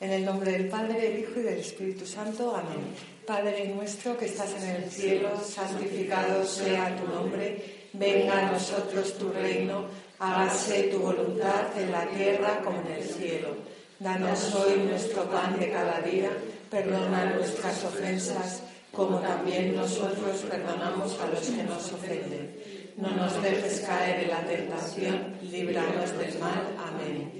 En el nombre del Padre, del Hijo y del Espíritu Santo. Amén. Padre nuestro que estás en el cielo, santificado sea tu nombre. Venga a nosotros tu reino. Hágase tu voluntad en la tierra como en el cielo. Danos hoy nuestro pan de cada día. Perdona nuestras ofensas, como también nosotros perdonamos a los que nos ofenden. No nos dejes caer en la tentación, líbranos del mal. Amén.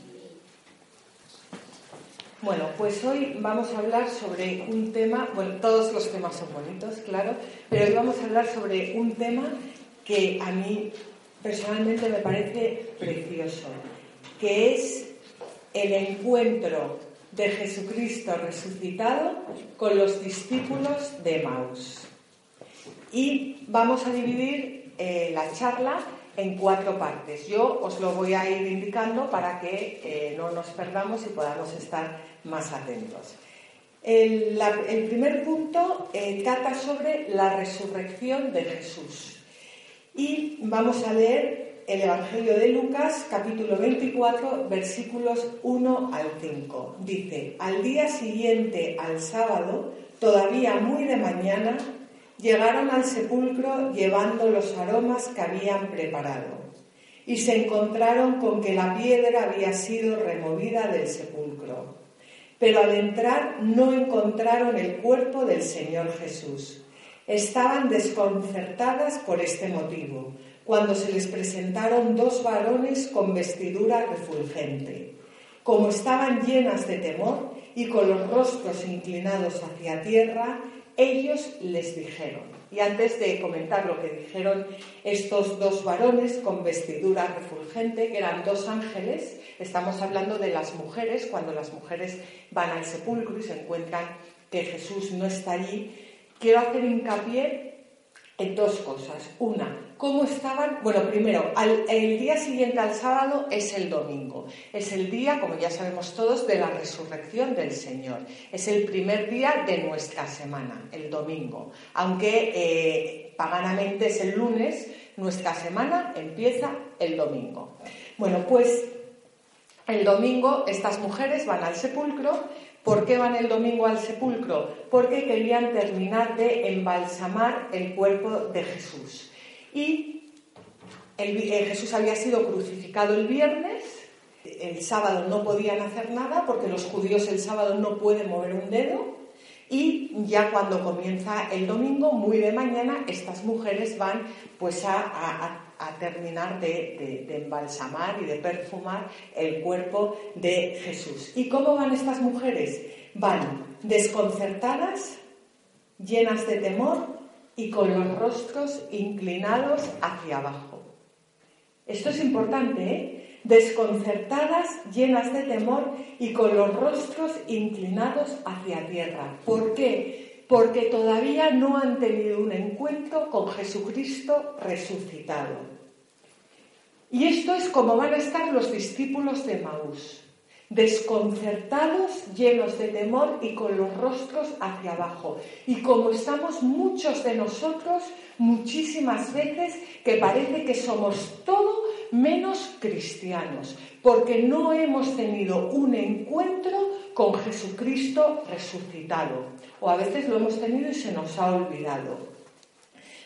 Bueno, pues hoy vamos a hablar sobre un tema, bueno, todos los temas son bonitos, claro, pero hoy vamos a hablar sobre un tema que a mí personalmente me parece precioso, que es el encuentro de Jesucristo resucitado con los discípulos de Maús. Y vamos a dividir eh, la charla en cuatro partes. Yo os lo voy a ir indicando para que eh, no nos perdamos y podamos estar más atentos. El, primer punto eh, trata sobre la resurrección de Jesús. Y vamos a leer el Evangelio de Lucas, capítulo 24, versículos 1 al 5. Dice, al día siguiente, al sábado, todavía muy de mañana, llegaron al sepulcro llevando los aromas que habían preparado y se encontraron con que la piedra había sido removida del sepulcro. Pero al entrar no encontraron el cuerpo del Señor Jesús. Estaban desconcertadas por este motivo, cuando se les presentaron dos varones con vestidura refulgente. Como estaban llenas de temor y con los rostros inclinados hacia tierra, ellos les dijeron, y antes de comentar lo que dijeron estos dos varones con vestidura refulgente, que eran dos ángeles, estamos hablando de las mujeres, cuando las mujeres van al sepulcro y se encuentran que Jesús no está allí, quiero hacer hincapié en dos cosas. Una, cómo estaban. Bueno, primero, el día siguiente al sábado es el domingo. Es el día, como ya sabemos todos, de la resurrección del Señor. Es el primer día de nuestra semana, el domingo. Aunque eh, paganamente es el lunes, nuestra semana empieza el domingo. Bueno, pues el domingo estas mujeres van al sepulcro ¿Por qué van el domingo al sepulcro? Porque querían terminar de embalsamar el cuerpo de Jesús. Y eh, Jesús había sido crucificado el viernes, el sábado no podían hacer nada porque los judíos el sábado no pueden mover un dedo. Y ya cuando comienza el domingo, muy de mañana, estas mujeres van pues a terminar de, embalsamar y de perfumar el cuerpo de Jesús. ¿Y cómo van estas mujeres? Van desconcertadas, llenas de temor y con los rostros inclinados hacia abajo. Esto es importante, ¿eh? Desconcertadas, llenas de temor y con los rostros inclinados hacia tierra. ¿Por qué? Porque todavía no han tenido un encuentro con Jesucristo resucitado. Y esto es como van a estar los discípulos de Maús, desconcertados, llenos de temor y con los rostros hacia abajo. Y como estamos muchos de nosotros, muchísimas veces que parece que somos todo menos cristianos, porque no hemos tenido un encuentro con Jesucristo resucitado. O a veces lo hemos tenido y se nos ha olvidado.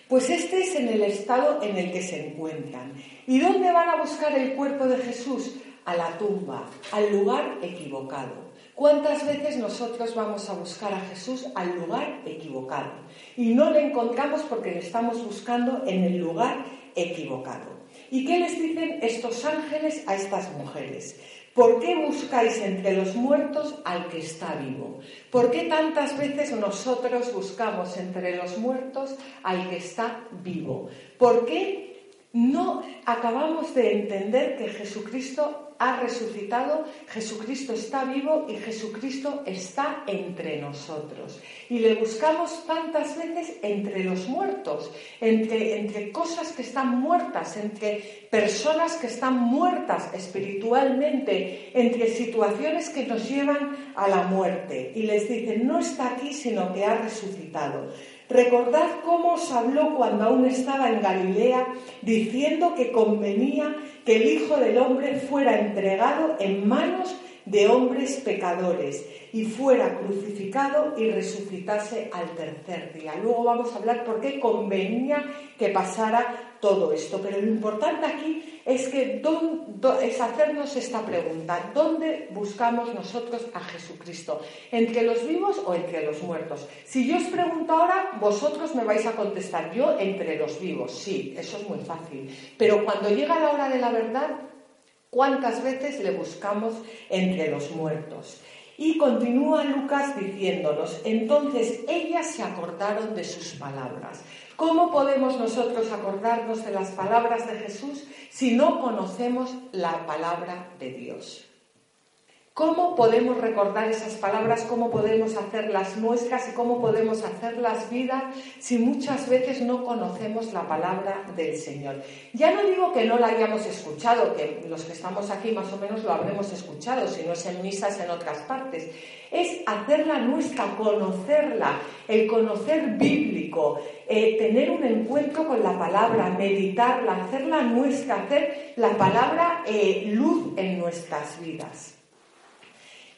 Pues este es en el estado en el que se encuentran. ¿Y dónde van a buscar el cuerpo de Jesús? A la tumba, al lugar equivocado. ¿Cuántas veces nosotros vamos a buscar a Jesús al lugar equivocado? Y no le encontramos porque le estamos buscando en el lugar equivocado. ¿Y qué les dicen estos ángeles a estas mujeres? ¿Por qué buscáis entre los muertos al que está vivo? ¿Por qué tantas veces nosotros buscamos entre los muertos al que está vivo? ¿Por qué no acabamos de entender que Jesucristo ha resucitado, Jesucristo está vivo y Jesucristo está entre nosotros. Y le buscamos tantas veces entre los muertos, entre, entre cosas que están muertas, entre personas que están muertas espiritualmente, entre situaciones que nos llevan a la muerte. Y les dicen, no está aquí, sino que ha resucitado. Recordad cómo os habló cuando aún estaba en Galilea, diciendo que convenía que el Hijo del Hombre fuera entregado en manos de hombres pecadores y fuera crucificado y resucitase al tercer día. Luego vamos a hablar por qué convenía que pasara todo esto. Pero lo importante aquí es que es hacernos esta pregunta: ¿dónde buscamos nosotros a Jesucristo? ¿Entre los vivos o entre los muertos? Si yo os pregunto ahora, vosotros me vais a contestar yo entre los vivos. Sí, eso es muy fácil. Pero cuando llega la hora de la verdad, ¿Cuántas veces le buscamos entre los muertos? Y continúa Lucas diciéndonos, entonces ellas se acordaron de sus palabras. ¿Cómo podemos nosotros acordarnos de las palabras de Jesús si no conocemos la palabra de Dios? ¿Cómo podemos recordar esas palabras? ¿Cómo podemos hacerlas nuestras y cómo podemos hacerlas vida si muchas veces no conocemos la palabra del Señor? Ya no digo que no la hayamos escuchado, que los que estamos aquí más o menos lo habremos escuchado, si no es en misas en otras partes. Es hacerla nuestra, conocerla, el conocer bíblico, eh, tener un encuentro con la palabra, meditarla, hacerla nuestra, hacer la palabra eh, luz en nuestras vidas.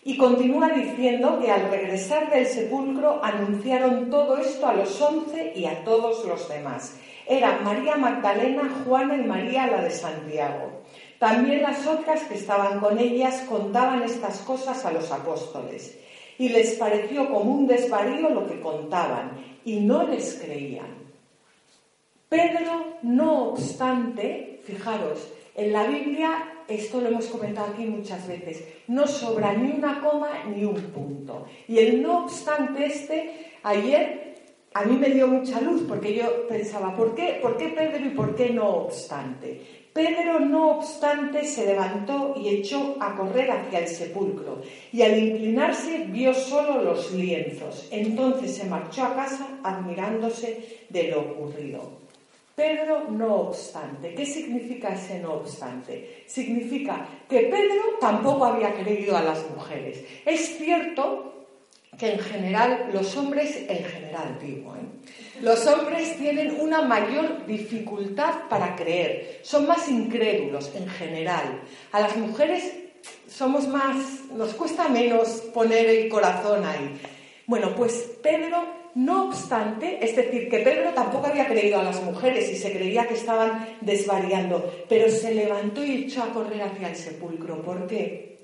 Y continúa diciendo que al regresar del sepulcro anunciaron todo esto a los once y a todos los demás. Era María Magdalena, Juana y María la de Santiago. También las otras que estaban con ellas contaban estas cosas a los apóstoles. Y les pareció como un desvarío lo que contaban, y no les creían. Pedro, no obstante, fijaros, en la Biblia esto lo hemos comentado aquí muchas veces, no sobra ni una coma ni un punto. Y el no obstante este, ayer a mí me dio mucha luz porque yo pensaba, ¿por qué, ¿por qué Pedro y por qué no obstante? Pedro, no obstante, se levantó y echó a correr hacia el sepulcro, y al inclinarse vio solo los lienzos. Entonces se marchó a casa admirándose de lo ocurrido. Pedro no obstante. ¿Qué significa ese no obstante? Significa que Pedro tampoco había creído a las mujeres. Es cierto que en general los hombres, en general digo, ¿eh? los hombres tienen una mayor dificultad para creer, son más incrédulos en general. A las mujeres somos más, nos cuesta menos poner el corazón ahí. Bueno, pues Pedro no obstante, es decir, que Pedro tampoco había creído a las mujeres y se creía que estaban desvariando, pero se levantó y echó a correr hacia el sepulcro. ¿Por qué?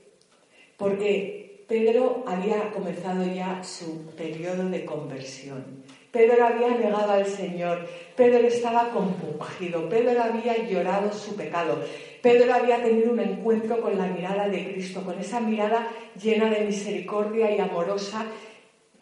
Porque Pedro había comenzado ya su periodo de conversión. Pedro había negado al Señor, Pedro estaba compungido, Pedro había llorado su pecado, Pedro había tenido un encuentro con la mirada de Cristo, con esa mirada llena de misericordia y amorosa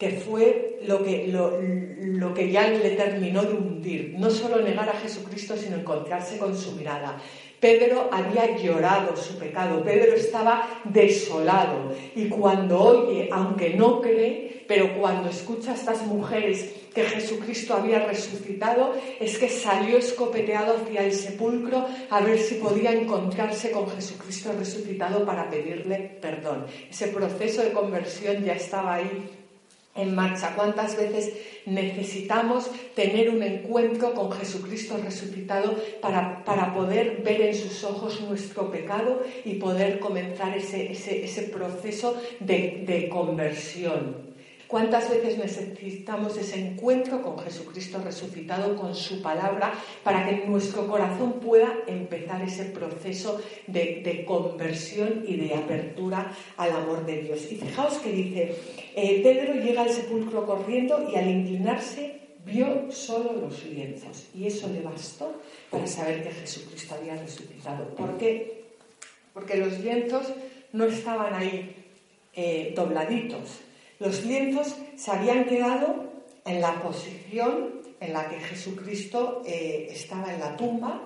que fue lo que, lo, que ya le terminó de hundir. No solo negar a Jesucristo, sino encontrarse con su mirada. Pedro había llorado su pecado, Pedro estaba desolado y cuando oye, aunque no cree, pero cuando escucha a estas mujeres que Jesucristo había resucitado, es que salió escopeteado hacia el sepulcro a ver si podía encontrarse con Jesucristo resucitado para pedirle perdón. Ese proceso de conversión ya estaba ahí en marcha. ¿Cuántas veces necesitamos tener un encuentro con Jesucristo resucitado para, poder ver en sus ojos nuestro pecado y poder comenzar ese, ese, proceso de, de conversión? ¿Cuántas veces necesitamos ese encuentro con Jesucristo resucitado, con su palabra, para que nuestro corazón pueda empezar ese proceso de, conversión y de apertura al amor de Dios? Y fijaos que dice, eh, Pedro llega al sepulcro corriendo y al inclinarse vio solo los lienzos y eso le bastó para saber que Jesucristo había resucitado. ¿Por qué? Porque los lienzos no estaban ahí eh, dobladitos. Los lienzos se habían quedado en la posición en la que Jesucristo eh, estaba en la tumba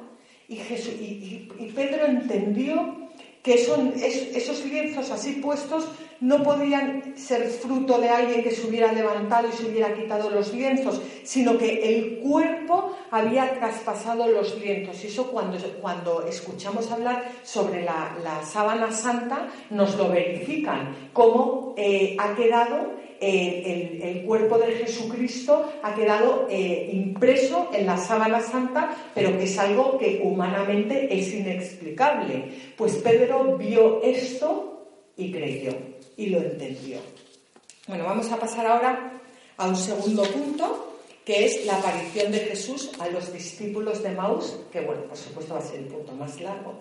y, Pedro entendió que esos lienzos así puestos no podían ser fruto de alguien que se hubiera levantado y se hubiera quitado los lienzos, sino que el cuerpo había traspasado los lienzos. Y eso cuando, cuando escuchamos hablar sobre la, sábana santa, nos lo verifican, cómo eh, ha quedado eh, el, cuerpo de Jesucristo, ha quedado eh, impreso en la sábana santa, pero que es algo que humanamente es inexplicable. Pues Pedro vio esto y creyó y lo entendió. Bueno, vamos a pasar ahora a un segundo punto, que es la aparición de Jesús a los discípulos de Maús, que bueno, por supuesto va a ser el punto más largo.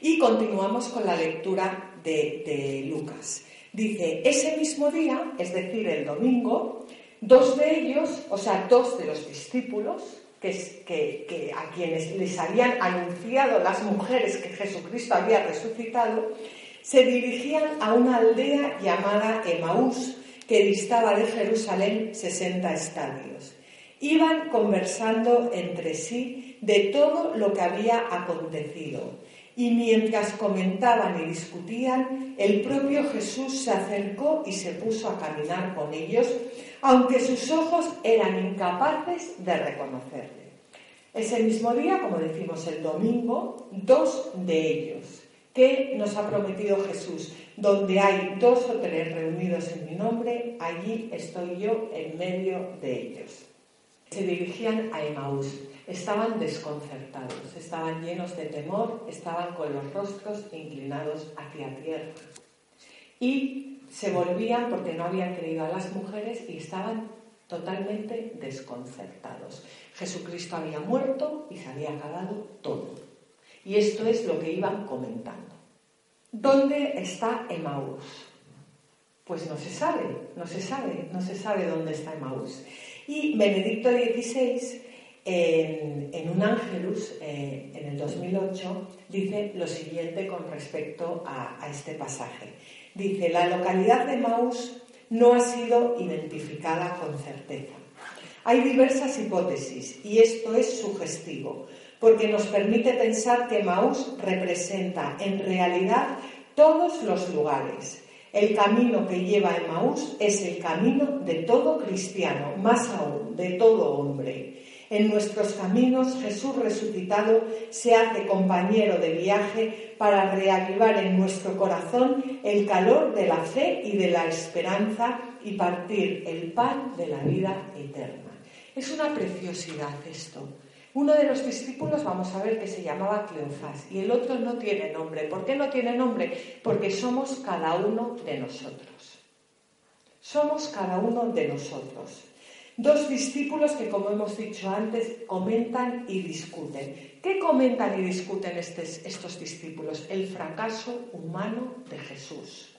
Y continuamos con la lectura de, Lucas. Dice, ese mismo día, es decir, el domingo, dos de ellos, o sea, dos de los discípulos, que, que, a quienes les habían anunciado las mujeres que Jesucristo había resucitado, se dirigían a una aldea llamada Emaús, que distaba de Jerusalén 60 estadios. Iban conversando entre sí de todo lo que había acontecido. Y mientras comentaban y discutían, el propio Jesús se acercó y se puso a caminar con ellos, aunque sus ojos eran incapaces de reconocerle. Ese mismo día, como decimos el domingo, dos de ellos, ¿Qué nos ha prometido Jesús? Donde hay dos o tres reunidos en mi nombre, allí estoy yo en medio de ellos. Se dirigían a Emaús, estaban desconcertados, estaban llenos de temor, estaban con los rostros inclinados hacia tierra. Y se volvían porque no habían creído a las mujeres y estaban totalmente desconcertados. Jesucristo había muerto y se había acabado todo. Y esto es lo que iban comentando. ¿Dónde está Emaús? Pues no se sabe, no se sabe, no se sabe dónde está Emaús. Y Benedicto XVI, en, un Ángelus, eh, en el 2008, dice lo siguiente con respecto a, este pasaje. Dice, la localidad de Emaús no ha sido identificada con certeza. Hay diversas hipótesis y esto es sugestivo porque nos permite pensar que Maús representa en realidad todos los lugares. El camino que lleva Maús es el camino de todo cristiano, más aún de todo hombre. En nuestros caminos Jesús resucitado se hace compañero de viaje para reavivar en nuestro corazón el calor de la fe y de la esperanza y partir el pan de la vida eterna. Es una preciosidad esto. Uno de los discípulos, vamos a ver, que se llamaba Cleofás y el otro no tiene nombre. ¿Por qué no tiene nombre? Porque somos cada uno de nosotros. Somos cada uno de nosotros. Dos discípulos que, como hemos dicho antes, comentan y discuten. ¿Qué comentan y discuten estos discípulos? El fracaso humano de Jesús.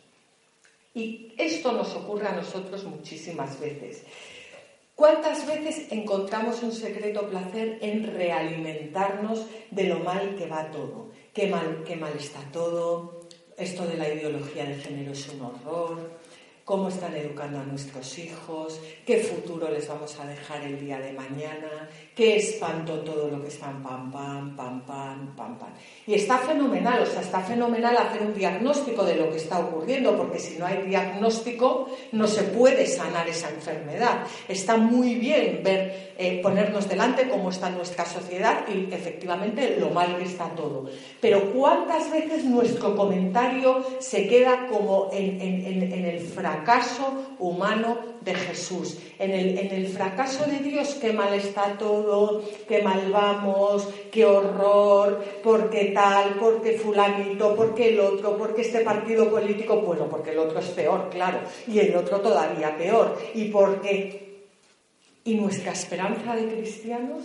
Y esto nos ocurre a nosotros muchísimas veces. ¿Cuántas veces encontramos un secreto placer en realimentarnos de lo mal que va todo? Qué mal, qué mal está todo, esto de la ideología de género es un horror, cómo están educando a nuestros hijos, qué futuro les vamos a dejar el día de mañana, qué espanto todo lo que están pam, pam, pam, pam, pam, pam. Y está fenomenal, o sea, está fenomenal hacer un diagnóstico de lo que está ocurriendo, porque si no hay diagnóstico no se puede sanar esa enfermedad. Está muy bien ver, eh, ponernos delante cómo está nuestra sociedad y efectivamente lo mal que está todo. Pero ¿cuántas veces nuestro comentario se queda como en, en, el fracaso humano de Jesús, en el, en el fracaso de Dios, qué mal está todo, qué mal vamos, qué horror, por qué tal, por qué fulanito, por qué el otro, por qué este partido político, bueno, porque el otro es peor, claro, y el otro todavía peor, y porque... ¿Y nuestra esperanza de cristianos?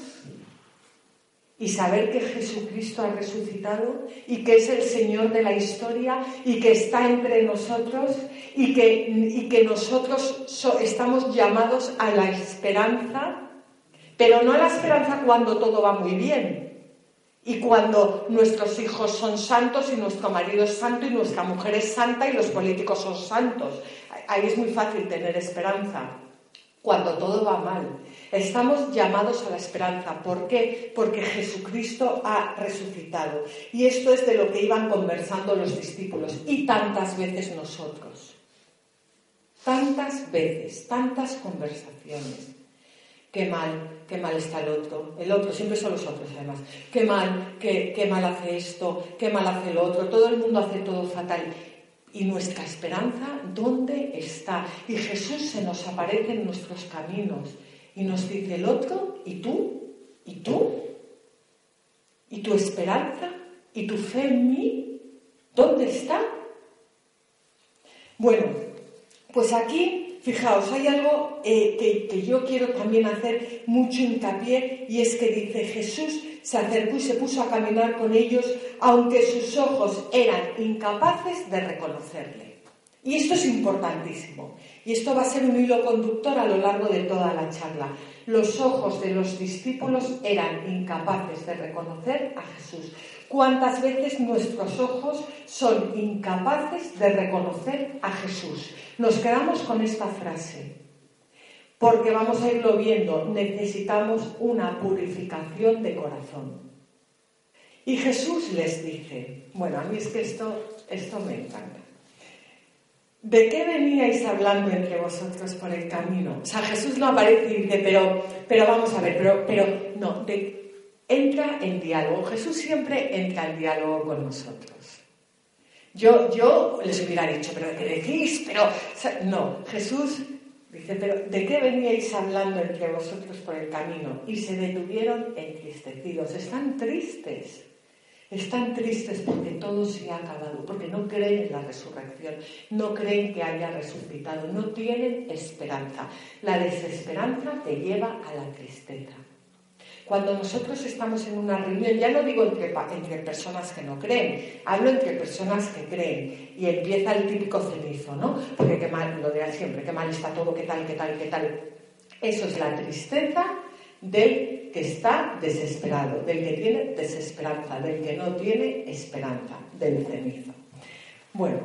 Y saber que Jesucristo ha resucitado y que es el Señor de la historia y que está entre nosotros y que, y que nosotros estamos llamados a la esperanza, pero no a la esperanza cuando todo va muy bien y cuando nuestros hijos son santos y nuestro marido es santo y nuestra mujer es santa y los políticos son santos. Ahí es muy fácil tener esperanza cuando todo va mal. Estamos llamados a la esperanza. ¿Por qué? Porque Jesucristo ha resucitado. Y esto es de lo que iban conversando los discípulos y tantas veces nosotros. Tantas veces, tantas conversaciones. Qué mal, qué mal está el otro. El otro, siempre son los otros además. Qué mal, qué, qué mal hace esto, qué mal hace el otro. Todo el mundo hace todo fatal. ¿Y nuestra esperanza dónde está? Y Jesús se nos aparece en nuestros caminos y nos dice el otro, ¿y tú? ¿Y tú? ¿Y tu esperanza? ¿Y tu fe en mí? ¿Dónde está? Bueno, pues aquí, fijaos, hay algo eh, que, que yo quiero también hacer mucho hincapié y es que dice Jesús se acercó y se puso a caminar con ellos, aunque sus ojos eran incapaces de reconocerle. Y esto es importantísimo. Y esto va a ser un hilo conductor a lo largo de toda la charla. Los ojos de los discípulos eran incapaces de reconocer a Jesús. ¿Cuántas veces nuestros ojos son incapaces de reconocer a Jesús? Nos quedamos con esta frase, porque vamos a irlo viendo, necesitamos una purificación de corazón. Y Jesús les dice, bueno, a mí es que esto, esto me encanta. ¿De qué veníais hablando entre vosotros por el camino? O sea, Jesús no aparece y dice, pero, pero vamos a ver, pero, pero no, entra en diálogo. Jesús siempre entra en diálogo con nosotros. Yo, yo les hubiera dicho, pero ¿de qué decís? Pero, no, Jesús dice, pero ¿de qué veníais hablando entre vosotros por el camino? Y se detuvieron entristecidos, están tristes. Están tristes porque todo se ha acabado, porque no creen en la resurrección, no creen que haya resucitado, no tienen esperanza. La desesperanza te lleva a la tristeza. Cuando nosotros estamos en una reunión, ya no digo entre, entre, personas que no creen, hablo entre personas que creen y empieza el típico cenizo, ¿no? Porque qué mal, lo de siempre, qué mal está todo, qué tal, qué tal, qué tal. Eso es la tristeza del que está desesperado, del que tiene desesperanza, del que no tiene esperanza, del cenizo. Bueno,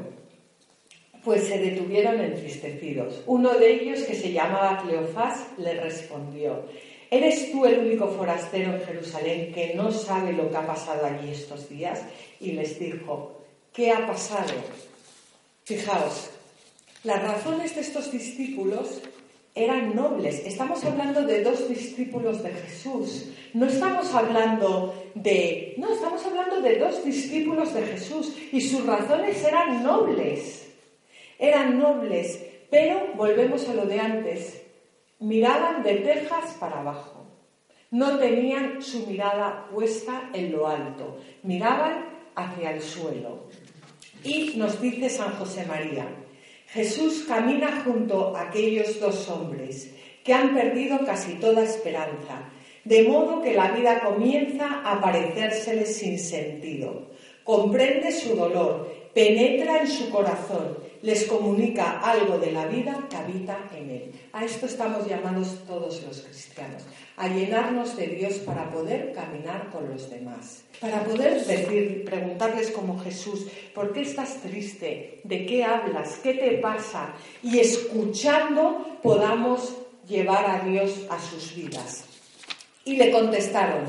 pues se detuvieron entristecidos. Uno de ellos, que se llamaba Cleofás, le respondió, ¿eres tú el único forastero en Jerusalén que no sabe lo que ha pasado allí estos días? Y les dijo, ¿qué ha pasado? Fijaos, las razones de estos discípulos eran nobles. Estamos hablando de dos discípulos de Jesús. No estamos hablando de... No, estamos hablando de dos discípulos de Jesús y sus razones eran nobles. Eran nobles, pero volvemos a lo de antes. Miraban de tejas para abajo. No tenían su mirada puesta en lo alto. Miraban hacia el suelo. Y nos dice San José María, Jesús camina junto a aquellos dos hombres que han perdido casi toda esperanza, de modo que la vida comienza a parecérseles sin sentido. Comprende su dolor, penetra en su corazón, les comunica algo de la vida que habita en él. A esto estamos llamados todos los cristianos, a llenarnos de Dios para poder caminar con los demás, para poder decir, preguntarles como Jesús, ¿por qué estás triste? ¿De qué hablas? ¿Qué te pasa? Y escuchando podamos llevar a Dios a sus vidas. Y le contestaron,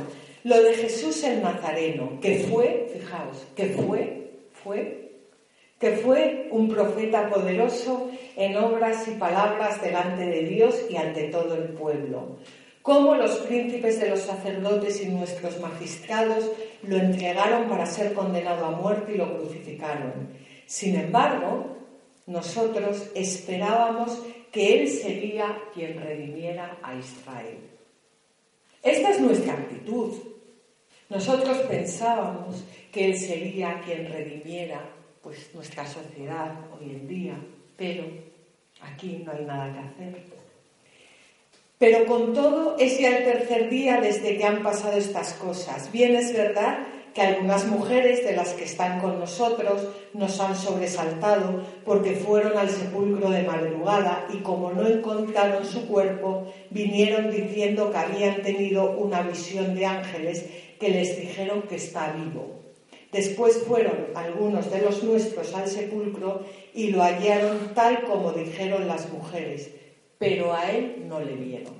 lo de Jesús el Nazareno, que fue, fijaos, que fue, fue, que fue un profeta poderoso en obras y palabras delante de Dios y ante todo el pueblo cómo los príncipes de los sacerdotes y nuestros magistrados lo entregaron para ser condenado a muerte y lo crucificaron. Sin embargo, nosotros esperábamos que Él sería quien redimiera a Israel. Esta es nuestra actitud. Nosotros pensábamos que Él sería quien redimiera pues, nuestra sociedad hoy en día, pero aquí no hay nada que hacer. Pero con todo es ya el tercer día desde que han pasado estas cosas. Bien es verdad que algunas mujeres de las que están con nosotros nos han sobresaltado porque fueron al sepulcro de madrugada y como no encontraron su cuerpo, vinieron diciendo que habían tenido una visión de ángeles que les dijeron que está vivo. Después fueron algunos de los nuestros al sepulcro y lo hallaron tal como dijeron las mujeres, pero a él no le vieron.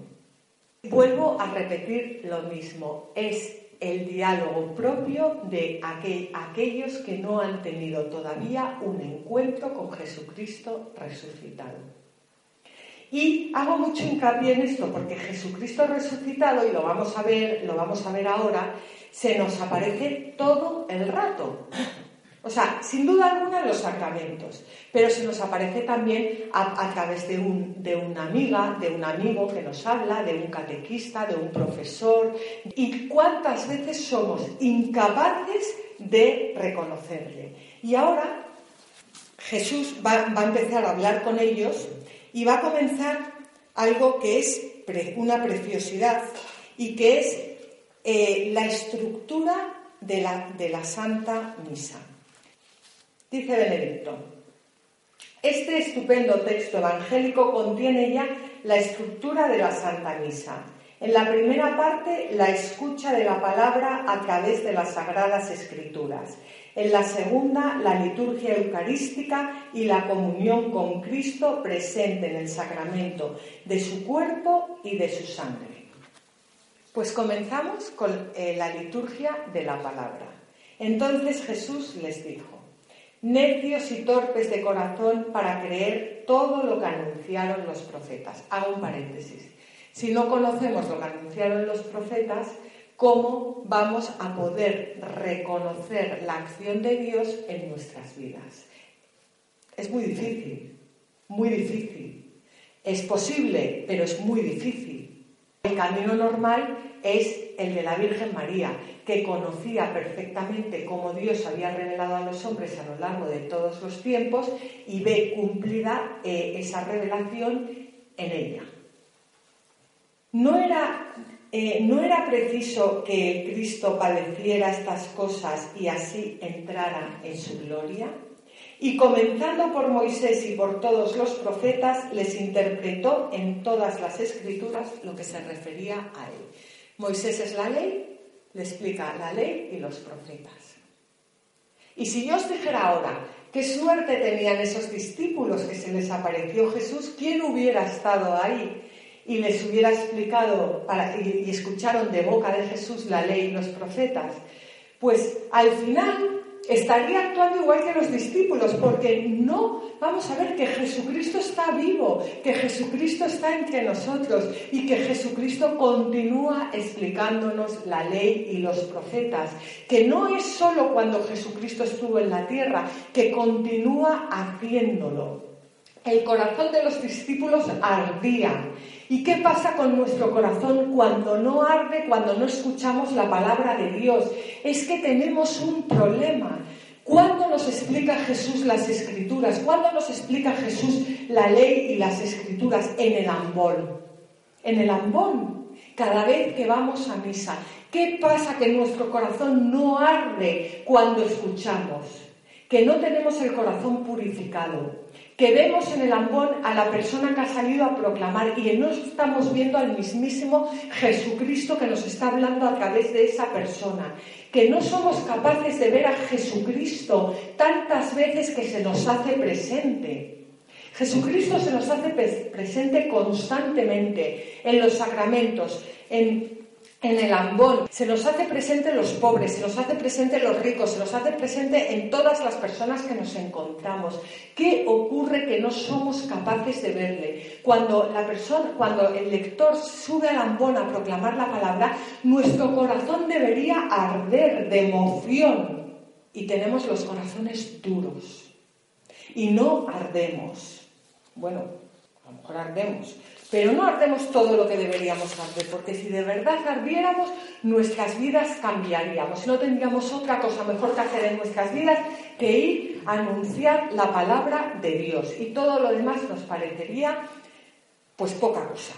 Vuelvo a repetir lo mismo, es el diálogo propio de aquellos que no han tenido todavía un encuentro con Jesucristo resucitado. Y hago mucho hincapié en esto porque Jesucristo resucitado, y lo vamos a ver, lo vamos a ver ahora, se nos aparece todo el rato. O sea, sin duda alguna los sacramentos, pero se nos aparece también a, través de, un, de, una amiga, de un amigo que nos habla, de un catequista, de un profesor. ¿Y cuántas veces somos incapaces de reconocerle? Y ahora Jesús va, va a empezar a hablar con ellos y va a comenzar algo que es una preciosidad y que es eh, la estructura de la, de la Santa Misa. Dice Benedicto, este estupendo texto evangélico contiene ya la estructura de la Santa Misa. En la primera parte, la escucha de la palabra a través de las sagradas escrituras. En la segunda, la liturgia eucarística y la comunión con Cristo presente en el sacramento de su cuerpo y de su sangre. Pues comenzamos con eh, la liturgia de la palabra. Entonces Jesús les dijo, necios y torpes de corazón para creer todo lo que anunciaron los profetas. Hago un paréntesis. Si no conocemos lo que anunciaron los profetas, ¿cómo vamos a poder reconocer la acción de Dios en nuestras vidas? Es muy difícil, muy difícil. Es posible, pero es muy difícil. El camino normal es el de la Virgen María, que conocía perfectamente cómo Dios había revelado a los hombres a lo largo de todos los tiempos y ve cumplida eh, esa revelación en ella. No era, eh, no era preciso que Cristo padeciera estas cosas y así entrara en su gloria. Y comenzando por Moisés y por todos los profetas, les interpretó en todas las escrituras lo que se refería a él. Moisés es la ley, le explica la ley y los profetas. Y si yo os dijera ahora qué suerte tenían esos discípulos que se les apareció Jesús, ¿quién hubiera estado ahí y les hubiera explicado y escucharon de boca de Jesús la ley y los profetas? Pues al final estaría actuando igual que los discípulos, porque no vamos a ver que Jesucristo está vivo, que Jesucristo está entre nosotros y que Jesucristo continúa explicándonos la ley y los profetas, que no es solo cuando Jesucristo estuvo en la tierra, que continúa haciéndolo. El corazón de los discípulos ardía. ¿Y qué pasa con nuestro corazón cuando no arde, cuando no escuchamos la palabra de Dios? Es que tenemos un problema. ¿Cuándo nos explica Jesús las escrituras? ¿Cuándo nos explica Jesús la ley y las escrituras? En el ambón. En el ambón. Cada vez que vamos a misa. ¿Qué pasa que nuestro corazón no arde cuando escuchamos? Que no tenemos el corazón purificado que vemos en el ambón a la persona que ha salido a proclamar y no estamos viendo al mismísimo Jesucristo que nos está hablando a través de esa persona, que no somos capaces de ver a Jesucristo tantas veces que se nos hace presente. Jesucristo se nos hace presente constantemente en los sacramentos, en en el ambón, se nos hace presente los pobres, se nos hace presente los ricos, se nos hace presente en todas las personas que nos encontramos. ¿Qué ocurre que no somos capaces de verle? Cuando la persona, cuando el lector sube al ambón a proclamar la palabra, nuestro corazón debería arder de emoción y tenemos los corazones duros. y no ardemos. Bueno, a lo mejor ardemos, pero no ardemos todo lo que deberíamos arder, porque si de verdad ardiéramos, nuestras vidas cambiaríamos. No tendríamos otra cosa mejor que hacer en nuestras vidas que ir a anunciar la palabra de Dios. Y todo lo demás nos parecería, pues, poca cosa.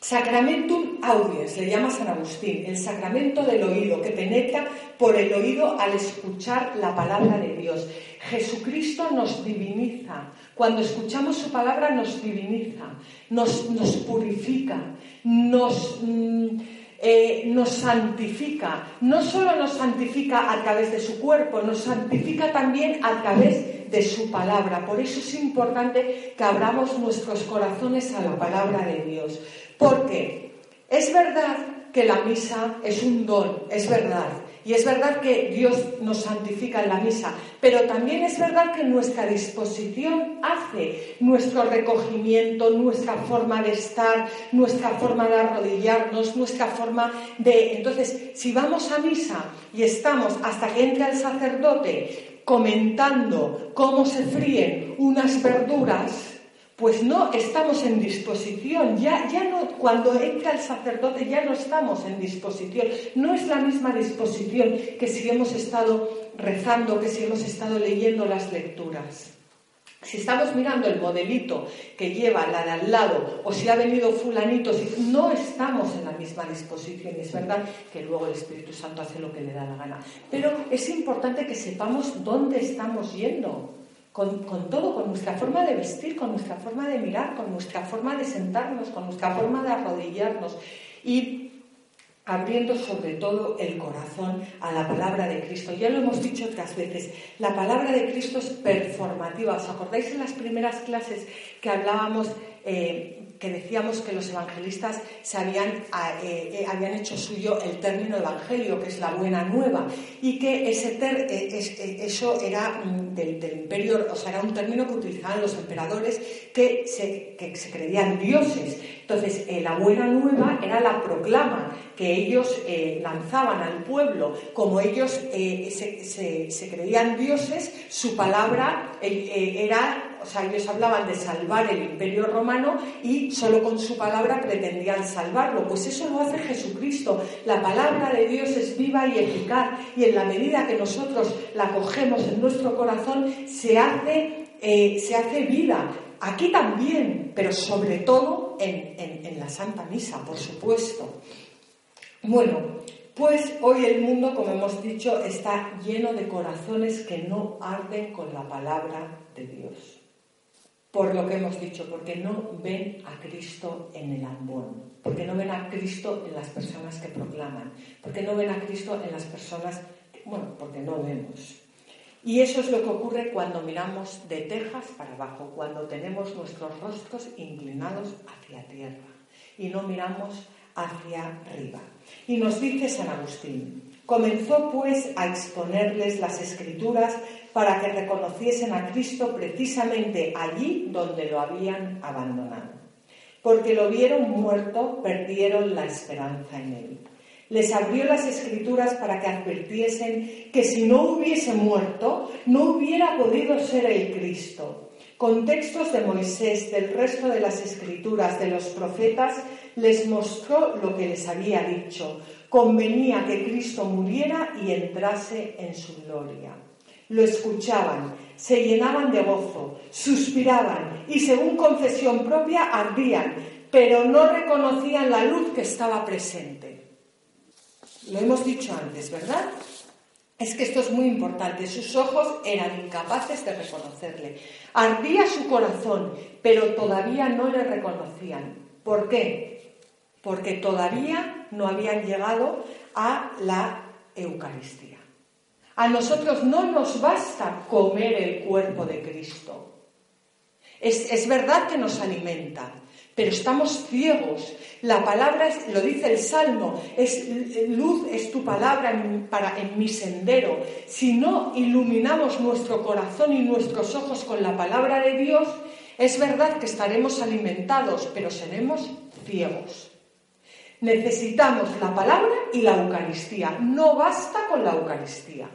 Sacramentum audiens, le llama San Agustín, el sacramento del oído, que penetra por el oído al escuchar la palabra de Dios. Jesucristo nos diviniza. Cuando escuchamos su palabra nos diviniza, nos, nos purifica, nos... Mm, eh, nos santifica. No solo nos santifica a través de su cuerpo, nos santifica también a través de su palabra. Por eso es importante que abramos nuestros corazones a la palabra de Dios. Porque es verdad que la misa es un don, es verdad. Y es verdad que Dios nos santifica en la misa, pero también es verdad que nuestra disposición hace nuestro recogimiento, nuestra forma de estar, nuestra forma de arrodillarnos, nuestra forma de... Entonces, si vamos a misa y estamos hasta que entra el sacerdote comentando cómo se fríen unas verduras, pues no estamos en disposición, ya, ya no, cuando entra el sacerdote ya no estamos en disposición, no es la misma disposición que si hemos estado rezando, que si hemos estado leyendo las lecturas. Si estamos mirando el modelito que lleva la de al lado o si ha venido fulanito, no estamos en la misma disposición es verdad que luego el Espíritu Santo hace lo que le da la gana. Pero es importante que sepamos dónde estamos yendo con, todo, con nuestra forma de vestir, con nuestra forma de mirar, con nuestra forma de sentarnos, con nuestra forma de arrodillarnos y abriendo sobre todo el corazón a la palabra de Cristo. Ya lo hemos dicho otras veces, la palabra de Cristo es performativa. ¿Os acordáis en las primeras clases que hablábamos eh, que decíamos que los evangelistas habían, eh, eh, habían hecho suyo el término evangelio, que es la buena nueva, y que ese ter, eh, eso era mm, del, imperio, o sea, era un término que utilizaban los emperadores que se, creían dioses. Entonces, la buena nueva era la proclama que ellos lanzaban al pueblo. Como ellos se, creían dioses, su palabra era o sea, ellos hablaban de salvar el imperio romano y solo con su palabra pretendían salvarlo. Pues eso lo hace Jesucristo. La palabra de Dios es viva y eficaz y en la medida que nosotros la cogemos en nuestro corazón, se hace, eh, se hace vida. Aquí también, pero sobre todo en, en la Santa Misa, por supuesto. Bueno, pues hoy el mundo, como hemos dicho, está lleno de corazones que no arden con la palabra de Dios por lo que hemos dicho, porque no ven a Cristo en el ambón, porque no ven a Cristo en las personas que proclaman, porque no ven a Cristo en las personas, bueno, porque no vemos. Y eso es lo que ocurre cuando miramos de tejas para abajo, cuando tenemos nuestros rostros inclinados hacia tierra y no miramos hacia arriba. Y nos dice San Agustín, comenzó pues a exponerles las escrituras para que reconociesen a Cristo precisamente allí donde lo habían abandonado. Porque lo vieron muerto, perdieron la esperanza en él. Les abrió las escrituras para que advirtiesen que si no hubiese muerto, no hubiera podido ser el Cristo. Con textos de Moisés, del resto de las escrituras, de los profetas, les mostró lo que les había dicho. Convenía que Cristo muriera y entrase en su gloria lo escuchaban, se llenaban de gozo, suspiraban y según confesión propia ardían, pero no reconocían la luz que estaba presente. Lo hemos dicho antes, ¿verdad? Es que esto es muy importante. Sus ojos eran incapaces de reconocerle. Ardía su corazón, pero todavía no le reconocían. ¿Por qué? Porque todavía no habían llegado a la Eucaristía. A nosotros no nos basta comer el cuerpo de Cristo. Es, verdad que nos alimenta, pero estamos ciegos. La palabra, es, lo dice el Salmo, es luz es tu palabra para, en mi sendero. Si no iluminamos nuestro corazón y nuestros ojos con la palabra de Dios, es verdad que estaremos alimentados, pero seremos ciegos. Necesitamos la palabra y la Eucaristía. No basta con la Eucaristía.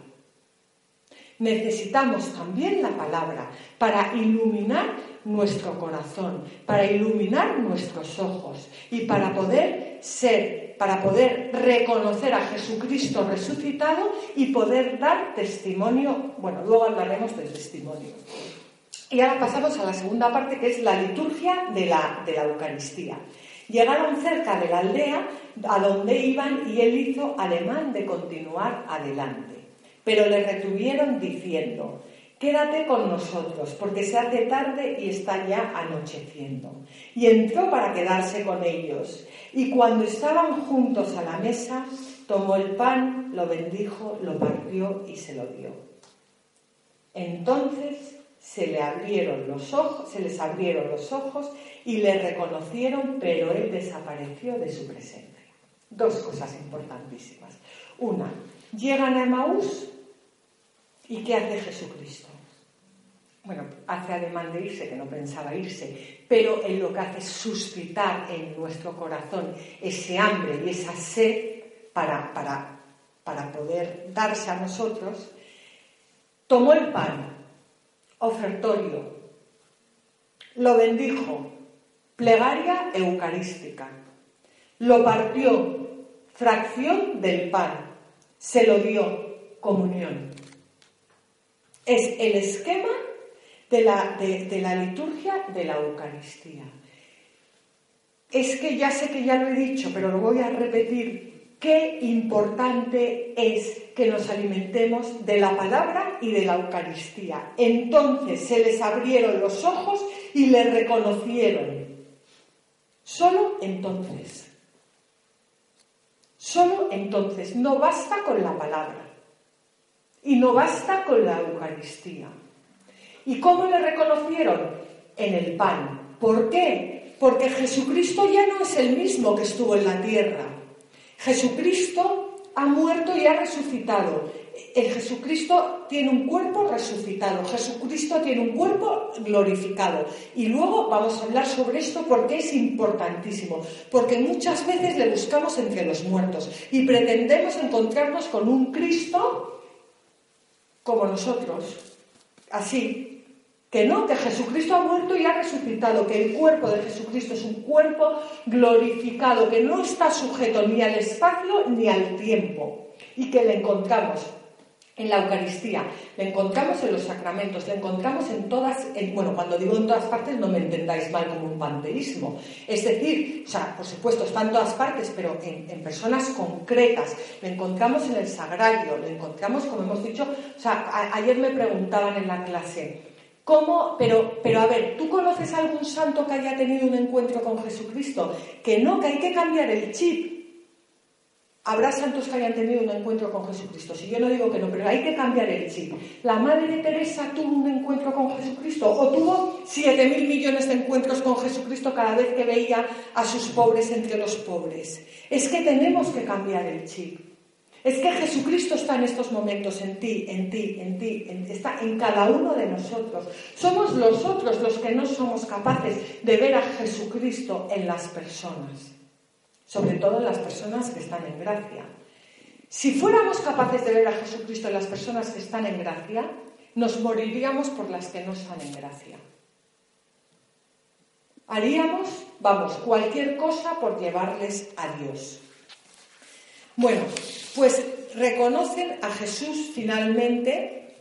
Necesitamos también la palabra para iluminar nuestro corazón, para iluminar nuestros ojos y para poder ser, para poder reconocer a Jesucristo resucitado y poder dar testimonio. Bueno, luego hablaremos del testimonio. Y ahora pasamos a la segunda parte que es la liturgia de la, de la Eucaristía. Llegaron cerca de la aldea a donde iban y él hizo alemán de continuar adelante. Pero le retuvieron diciendo, quédate con nosotros, porque se hace tarde y está ya anocheciendo. Y entró para quedarse con ellos. Y cuando estaban juntos a la mesa, tomó el pan, lo bendijo, lo partió y se lo dio. Entonces se le abrieron los ojos, se les abrieron los ojos y le reconocieron, pero él desapareció de su presencia. Dos cosas importantísimas. Una, llegan a Maús y ¿qué hace Jesucristo? Bueno, hace ademán de irse, que no pensaba irse, pero él lo que hace es suscitar en nuestro corazón ese hambre y esa sed para, para, para poder darse a nosotros. Tomó el pan, ofertorio, lo bendijo, plegaria eucarística, lo partió, fracción del pan, se lo dio, comunión. Es el esquema de la, de, la liturgia de la Eucaristía. Es que ya sé que ya lo he dicho, pero lo voy a repetir. Qué importante es que nos alimentemos de la palabra y de la Eucaristía. Entonces se les abrieron los ojos y le reconocieron. Solo entonces. Solo entonces. No basta con la palabra. Y no basta con la Eucaristía. ¿Y cómo le reconocieron? En el pan. ¿Por qué? Porque Jesucristo ya no es el mismo que estuvo en la tierra. Jesucristo ha muerto y ha resucitado. El Jesucristo tiene un cuerpo resucitado, Jesucristo tiene un cuerpo glorificado. Y luego vamos a hablar sobre esto porque es importantísimo, porque muchas veces le buscamos entre los muertos y pretendemos encontrarnos con un Cristo como nosotros, así, que no, que Jesucristo ha muerto y ha resucitado, que el cuerpo de Jesucristo es un cuerpo glorificado, que no está sujeto ni al espacio ni al tiempo, y que le encontramos en la Eucaristía, le encontramos en los sacramentos, le encontramos en todas, bueno, cuando digo en todas partes no me entendáis mal como un panteísmo, es decir, o sea, por supuesto está en todas partes, pero en, personas concretas, le encontramos en el sagrario, le encontramos, como hemos dicho, o sea, ayer me preguntaban en la clase, ¿Cómo? Pero, pero a ver, ¿tú conoces algún santo que haya tenido un encuentro con Jesucristo? Que no, que hay que cambiar el chip. Habrá santos que hayan tenido un encuentro con Jesucristo. Si yo no digo que no, pero hay que cambiar el chip. La Madre Teresa tuvo un encuentro con Jesucristo o tuvo siete mil millones de encuentros con Jesucristo cada vez que veía a sus pobres entre los pobres. Es que tenemos que cambiar el chip. Es que Jesucristo está en estos momentos en ti, en ti, en ti, está en cada uno de nosotros. Somos los otros los que no somos capaces de ver a Jesucristo en las personas, sobre todo en las personas que están en gracia. Si fuéramos capaces de ver a Jesucristo en las personas que están en gracia, nos moriríamos por las que no están en gracia. Haríamos, vamos, cualquier cosa por llevarles a Dios. Bueno, pues reconocen a Jesús finalmente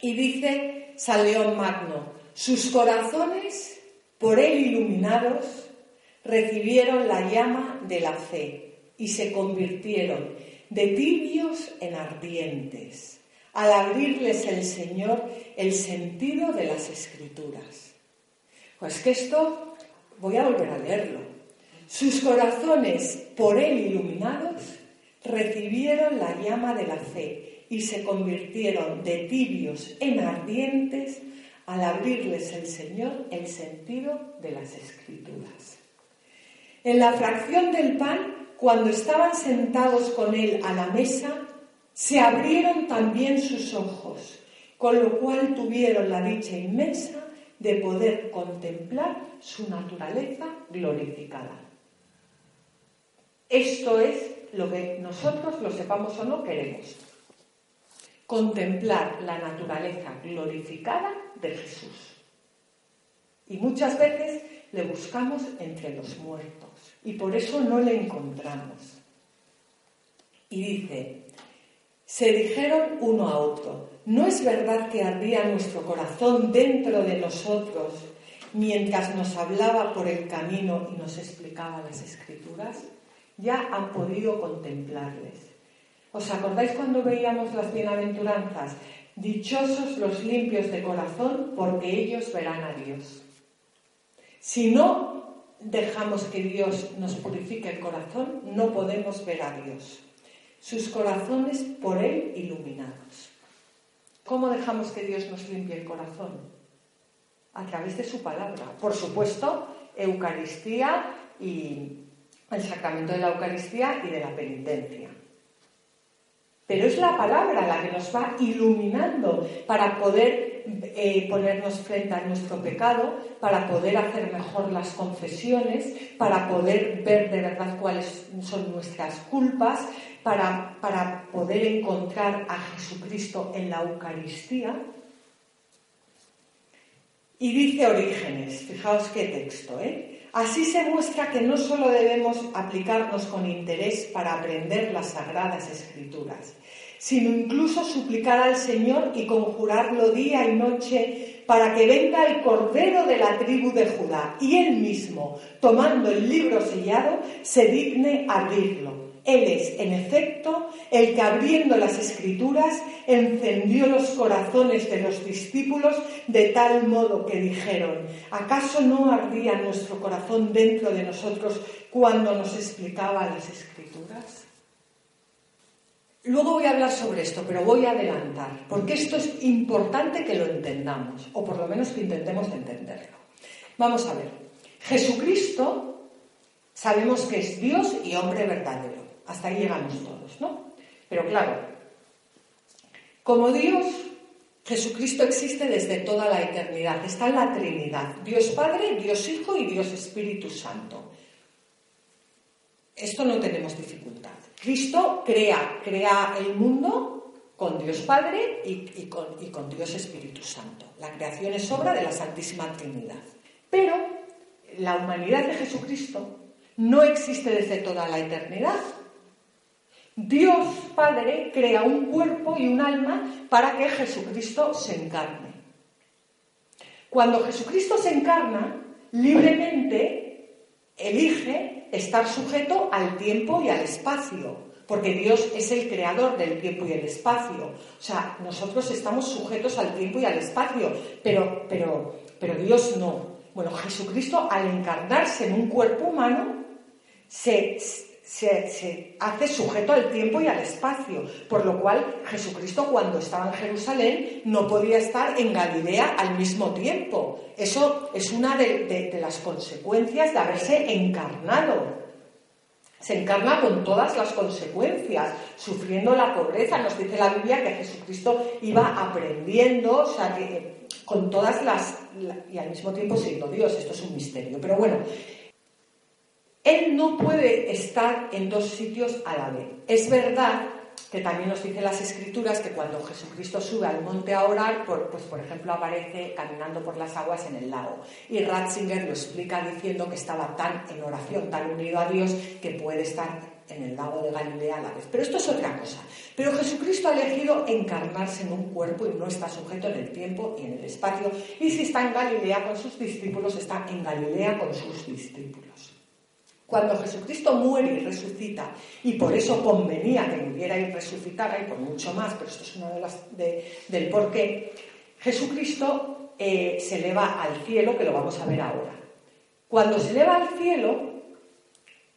y dice San León Magno, sus corazones, por él iluminados, recibieron la llama de la fe y se convirtieron de tibios en ardientes, al abrirles el Señor el sentido de las escrituras. Pues que esto voy a volver a leerlo. Sus corazones, por él iluminados, recibieron la llama de la fe y se convirtieron de tibios en ardientes al abrirles el Señor el sentido de las escrituras. En la fracción del pan, cuando estaban sentados con él a la mesa, se abrieron también sus ojos, con lo cual tuvieron la dicha inmensa de poder contemplar su naturaleza glorificada. Esto es lo que nosotros, lo sepamos o no, queremos. contemplar la naturaleza glorificada de Jesús. Y muchas veces le buscamos entre los muertos y por eso no le encontramos. Y dice, se dijeron uno a otro, ¿no es verdad que ardía nuestro corazón dentro de nosotros mientras nos hablaba por el camino y nos explicaba las escrituras? Ya han podido contemplarles. ¿Os acordáis cuando veíamos las bienaventuranzas? Dichosos los limpios de corazón, porque ellos verán a Dios. Si no dejamos que Dios nos purifique el corazón, no podemos ver a Dios. Sus corazones por Él iluminados. ¿Cómo dejamos que Dios nos limpie el corazón? A través de su palabra. Por supuesto, Eucaristía y el sacramento de la Eucaristía y de la penitencia. Pero es la palabra la que nos va iluminando para poder eh, ponernos frente a nuestro pecado, para poder hacer mejor las confesiones, para poder ver de verdad cuáles son nuestras culpas, para, para poder encontrar a Jesucristo en la Eucaristía. Y dice Orígenes, fijaos qué texto, ¿eh? Así se muestra que no solo debemos aplicarnos con interés para aprender las sagradas escrituras, sino incluso suplicar al Señor y conjurarlo día y noche para que venga el Cordero de la tribu de Judá y él mismo, tomando el libro sellado, se digne abrirlo él es, en efecto, el que abriendo las escrituras encendió los corazones de los discípulos de tal modo que dijeron, ¿acaso no ardía nuestro corazón dentro de nosotros cuando nos explicaba las escrituras? Luego voy a hablar sobre esto, pero voy a adelantar, porque esto es importante que lo entendamos, o por lo menos que intentemos entenderlo. Vamos a ver, Jesucristo sabemos que es Dios y hombre verdadero. Hasta ahí llegamos todos, ¿no? Pero claro, como Dios, Jesucristo existe desde toda la eternidad, está en la Trinidad, Dios Padre, Dios Hijo y Dios Espíritu Santo. Esto no tenemos dificultad. Cristo crea, crea el mundo con Dios Padre y, con, y con Dios Espíritu Santo. La creación es obra de la Santísima Trinidad. Pero la humanidad de Jesucristo no existe desde toda la eternidad, Dios Padre crea un cuerpo y un alma para que Jesucristo se encarne. Cuando Jesucristo se encarna, libremente elige estar sujeto al tiempo y al espacio, porque Dios es el creador del tiempo y el espacio. O sea, nosotros estamos sujetos al tiempo y al espacio, pero, pero, pero Dios no. Bueno, Jesucristo al encarnarse en un cuerpo humano se, se, hace sujeto al tiempo y al espacio, por lo cual Jesucristo cuando estaba en Jerusalén no podía estar en Galilea al mismo tiempo. Eso es una de, las consecuencias de haberse encarnado. Se encarna con todas las consecuencias, sufriendo la pobreza. Nos dice la Biblia que Jesucristo iba aprendiendo, o sea, que, con todas las... y al mismo tiempo siendo Dios. Esto es un misterio. Pero bueno, él no puede estar en dos sitios a la vez. Es verdad que también nos dicen las escrituras que cuando Jesucristo sube al monte a orar, pues por ejemplo aparece caminando por las aguas en el lago. Y Ratzinger lo explica diciendo que estaba tan en oración, tan unido a Dios, que puede estar en el lago de Galilea a la vez. Pero esto es otra cosa. Pero Jesucristo ha elegido encarnarse en un cuerpo y no está sujeto en el tiempo y en el espacio. Y si está en Galilea con sus discípulos, está en Galilea con sus discípulos. Cuando Jesucristo muere y resucita, y por eso convenía que muriera y resucitara, y por mucho más, pero esto es una de las del por qué, Jesucristo eh, se eleva al cielo, que lo vamos a ver ahora. Cuando se eleva al cielo,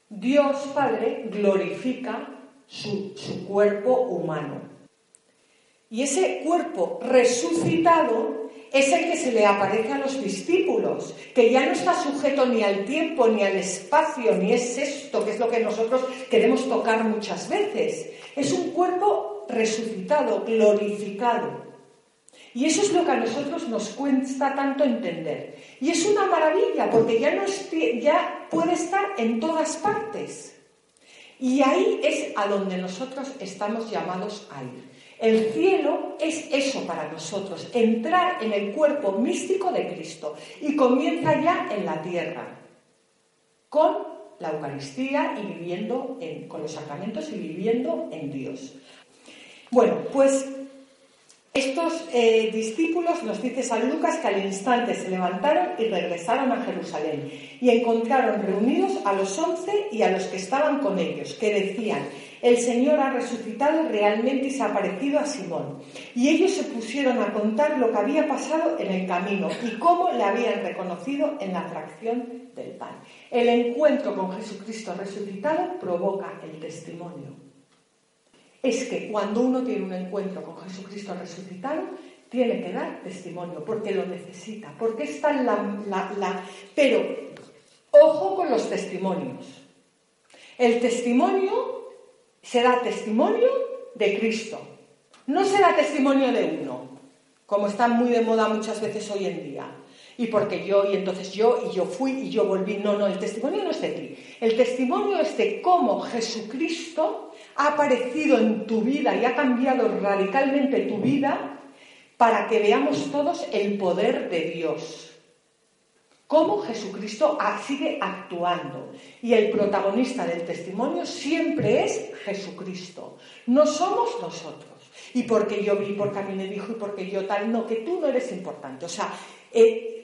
Dios Padre glorifica su cuerpo humano. Y ese cuerpo resucitado es el que se le aparece a los discípulos, que ya no está sujeto ni al tiempo, ni al espacio, ni es esto, que es lo que nosotros queremos tocar muchas veces. Es un cuerpo resucitado, glorificado. Y eso es lo que a nosotros nos cuesta tanto entender. Y es una maravilla, porque ya, no ya puede estar en todas partes. Y ahí es a donde nosotros estamos llamados a ir. El cielo es eso para nosotros, entrar en el cuerpo místico de Cristo y comienza ya en la tierra, con la Eucaristía y viviendo con los sacramentos y viviendo en Dios. Bueno, pues estos eh, discípulos, nos dice San Lucas, que al instante se levantaron y regresaron a Jerusalén y encontraron reunidos a los once y a los que estaban con ellos, que decían, el Señor ha resucitado realmente y se ha aparecido a Simón. Y ellos se pusieron a contar lo que había pasado en el camino y cómo le habían reconocido en la fracción del pan. El encuentro con Jesucristo resucitado provoca el testimonio es que cuando uno tiene un encuentro con Jesucristo resucitado, tiene que dar testimonio, porque lo necesita, porque está en la, la... Pero, ojo con los testimonios. El testimonio será testimonio de Cristo, no será testimonio de uno, como está muy de moda muchas veces hoy en día. Y porque yo, y entonces yo, y yo fui, y yo volví. No, no, el testimonio no es de ti. El testimonio es de cómo Jesucristo ha aparecido en tu vida y ha cambiado radicalmente tu vida para que veamos todos el poder de Dios. Cómo Jesucristo sigue actuando. Y el protagonista del testimonio siempre es Jesucristo. No somos nosotros. Y porque yo vi, porque a mí me dijo y porque yo tal, no, que tú no eres importante. O sea, eh,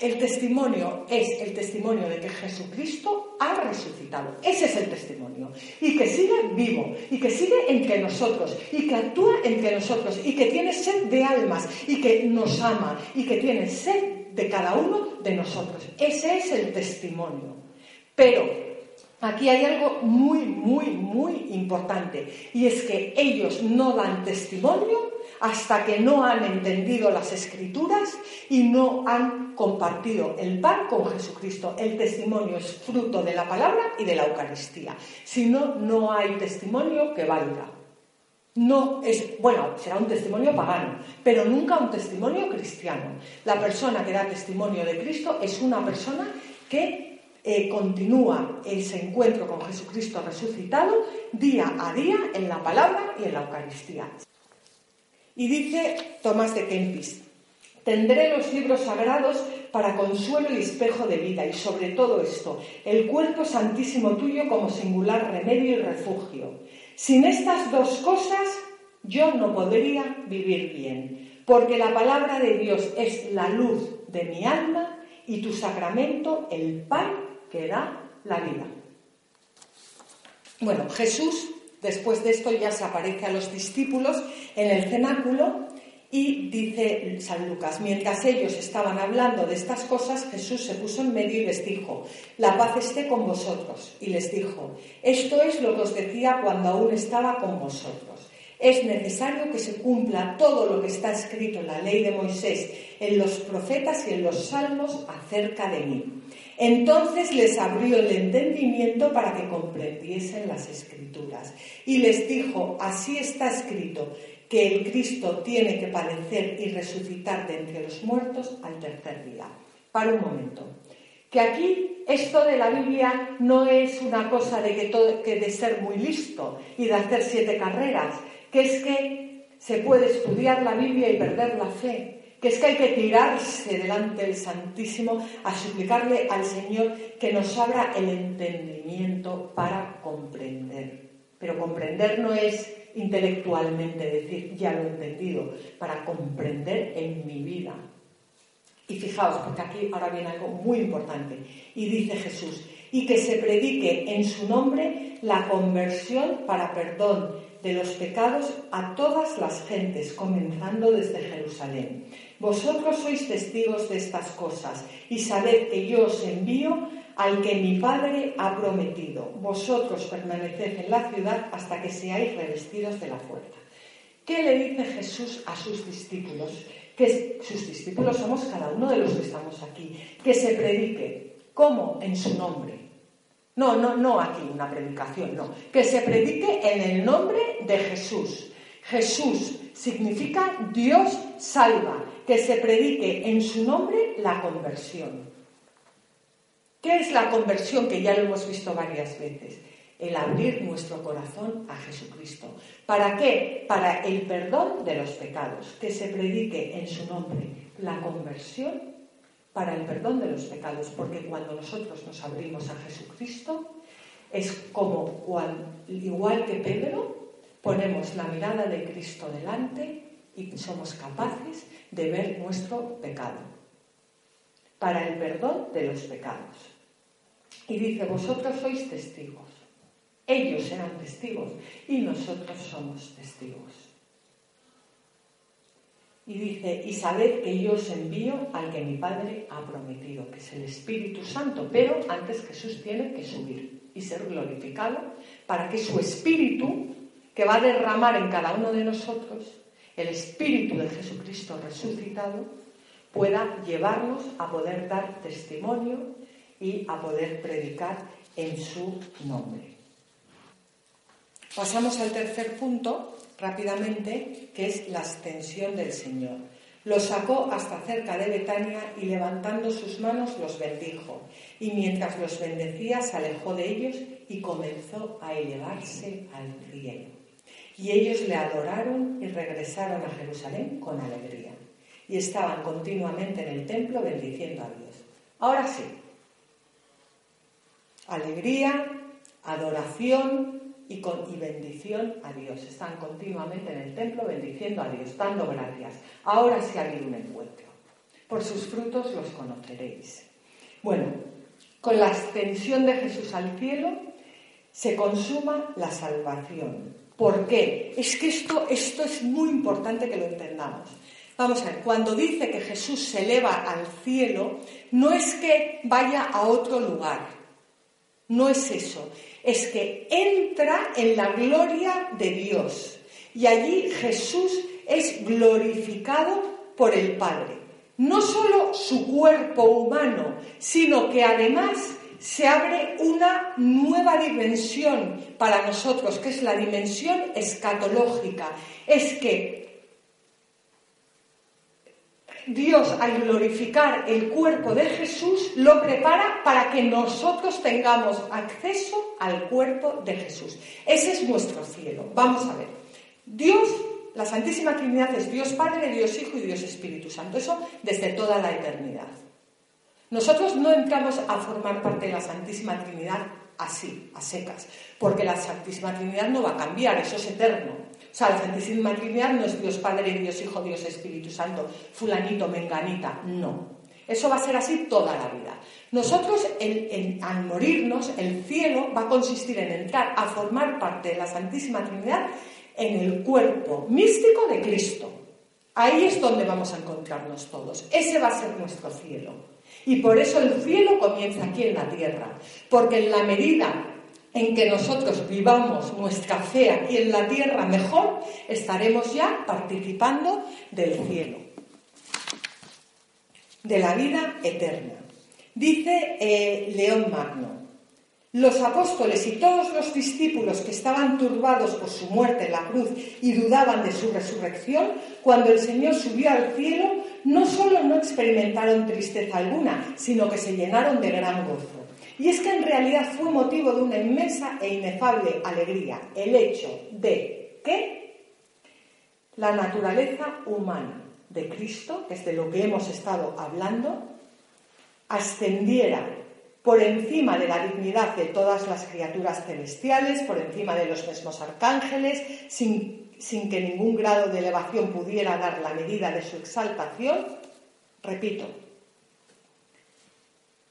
el testimonio es el testimonio de que Jesucristo ha resucitado. Ese es el testimonio. Y que sigue vivo, y que sigue entre nosotros, y que actúa entre nosotros, y que tiene sed de almas, y que nos ama, y que tiene sed de cada uno de nosotros. Ese es el testimonio. Pero aquí hay algo muy, muy, muy importante, y es que ellos no dan testimonio hasta que no han entendido las escrituras y no han compartido el pan con Jesucristo. El testimonio es fruto de la palabra y de la Eucaristía. Si no, no hay testimonio que valga. No es, bueno, será un testimonio pagano, pero nunca un testimonio cristiano. La persona que da testimonio de Cristo es una persona que eh, continúa ese encuentro con Jesucristo resucitado día a día en la palabra y en la Eucaristía. Y dice Tomás de Kempis, tendré los libros sagrados para consuelo y espejo de vida, y sobre todo esto, el cuerpo santísimo tuyo como singular remedio y refugio. Sin estas dos cosas yo no podría vivir bien, porque la palabra de Dios es la luz de mi alma y tu sacramento el pan que da la vida. Bueno, Jesús Después de esto ya se aparece a los discípulos en el cenáculo y dice San Lucas, mientras ellos estaban hablando de estas cosas, Jesús se puso en medio y les dijo, la paz esté con vosotros. Y les dijo, esto es lo que os decía cuando aún estaba con vosotros. Es necesario que se cumpla todo lo que está escrito en la ley de Moisés, en los profetas y en los salmos acerca de mí. Entonces les abrió el entendimiento para que comprendiesen las escrituras. Y les dijo, así está escrito, que el Cristo tiene que padecer y resucitar de entre los muertos al tercer día. Para un momento. Que aquí esto de la Biblia no es una cosa de, que, que de ser muy listo y de hacer siete carreras, que es que se puede estudiar la Biblia y perder la fe, que es que hay que tirarse delante del Santísimo a suplicarle al Señor que nos abra el entendimiento para comprender. Pero comprender no es intelectualmente decir, ya lo he entendido, para comprender en mi vida. Y fijaos, porque aquí ahora viene algo muy importante. Y dice Jesús, y que se predique en su nombre la conversión para perdón de los pecados a todas las gentes, comenzando desde Jerusalén. Vosotros sois testigos de estas cosas y sabed que yo os envío al que mi Padre ha prometido. Vosotros permaneced en la ciudad hasta que seáis revestidos de la fuerza. ¿Qué le dice Jesús a sus discípulos? Que sus discípulos somos cada uno de los que estamos aquí. Que se predique. ¿Cómo? En su nombre. No, no, no aquí una predicación, no. Que se predique en el nombre de Jesús. Jesús significa Dios salva que se predique en su nombre la conversión. ¿Qué es la conversión? Que ya lo hemos visto varias veces. el abrir nuestro corazón a Jesucristo. ¿Para qué? Para el perdón de los pecados, que se predique en su nombre la conversión para el perdón de los pecados, porque cuando nosotros nos abrimos a Jesucristo, es como igual que Pedro, ponemos la mirada de Cristo delante y somos capaces de ver nuestro pecado, para el perdón de los pecados. Y dice, vosotros sois testigos. Ellos serán testigos y nosotros somos testigos. Y dice, y sabed que yo os envío al que mi Padre ha prometido, que es el Espíritu Santo, pero antes Jesús tiene que subir y ser glorificado para que su Espíritu, que va a derramar en cada uno de nosotros, el Espíritu de Jesucristo resucitado, pueda llevarnos a poder dar testimonio y a poder predicar en su nombre. Pasamos al tercer punto, rápidamente, que es la ascensión del Señor. Los sacó hasta cerca de Betania y levantando sus manos los bendijo. Y mientras los bendecía se alejó de ellos y comenzó a elevarse al cielo. Y ellos le adoraron y regresaron a Jerusalén con alegría. Y estaban continuamente en el templo bendiciendo a Dios. Ahora sí. Alegría, adoración, y, con, y bendición a Dios. Están continuamente en el templo bendiciendo a Dios, dando gracias. Ahora sí ha habido un encuentro. Por sus frutos los conoceréis. Bueno, con la ascensión de Jesús al cielo se consuma la salvación. ¿Por qué? Es que esto, esto es muy importante que lo entendamos. Vamos a ver, cuando dice que Jesús se eleva al cielo, no es que vaya a otro lugar, no es eso, es que entra en la gloria de Dios y allí Jesús es glorificado por el Padre. No solo su cuerpo humano, sino que además se abre una nueva dimensión para nosotros, que es la dimensión escatológica. Es que Dios al glorificar el cuerpo de Jesús lo prepara para que nosotros tengamos acceso al cuerpo de Jesús. Ese es nuestro cielo. Vamos a ver. Dios, la Santísima Trinidad es Dios Padre, Dios Hijo y Dios Espíritu Santo. Eso desde toda la eternidad. Nosotros no entramos a formar parte de la Santísima Trinidad así, a secas, porque la Santísima Trinidad no va a cambiar, eso es eterno. Sea, la Santísima Trinidad no es Dios Padre, Dios Hijo, Dios Espíritu Santo, fulanito, menganita, no. Eso va a ser así toda la vida. Nosotros, al morirnos, el cielo va a consistir en entrar a formar parte de la Santísima Trinidad en el cuerpo místico de Cristo. Ahí es donde vamos a encontrarnos todos. Ese va a ser nuestro cielo. Y por eso el cielo comienza aquí en la tierra. Porque en la medida en que nosotros vivamos nuestra fe aquí en la tierra mejor, estaremos ya participando del cielo, de la vida eterna. Dice eh, León Magno, los apóstoles y todos los discípulos que estaban turbados por su muerte en la cruz y dudaban de su resurrección, cuando el Señor subió al cielo, no solo no experimentaron tristeza alguna, sino que se llenaron de gran gozo. Y es que en realidad fue motivo de una inmensa e inefable alegría el hecho de que la naturaleza humana de Cristo, que es de lo que hemos estado hablando, ascendiera por encima de la dignidad de todas las criaturas celestiales, por encima de los mismos arcángeles, sin, sin que ningún grado de elevación pudiera dar la medida de su exaltación, repito,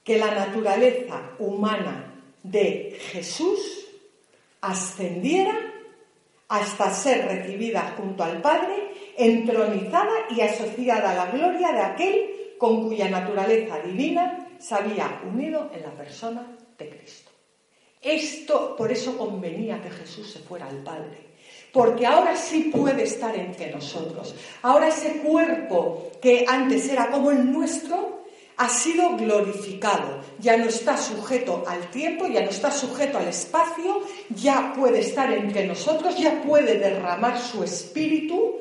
que la naturaleza humana de Jesús ascendiera hasta ser recibida junto al Padre, entronizada y asociada a la gloria de aquel con cuya naturaleza divina se había unido en la persona de Cristo. Esto, por eso convenía que Jesús se fuera al Padre, porque ahora sí puede estar entre nosotros. Ahora ese cuerpo que antes era como el nuestro, ha sido glorificado, ya no está sujeto al tiempo, ya no está sujeto al espacio, ya puede estar entre nosotros, ya puede derramar su espíritu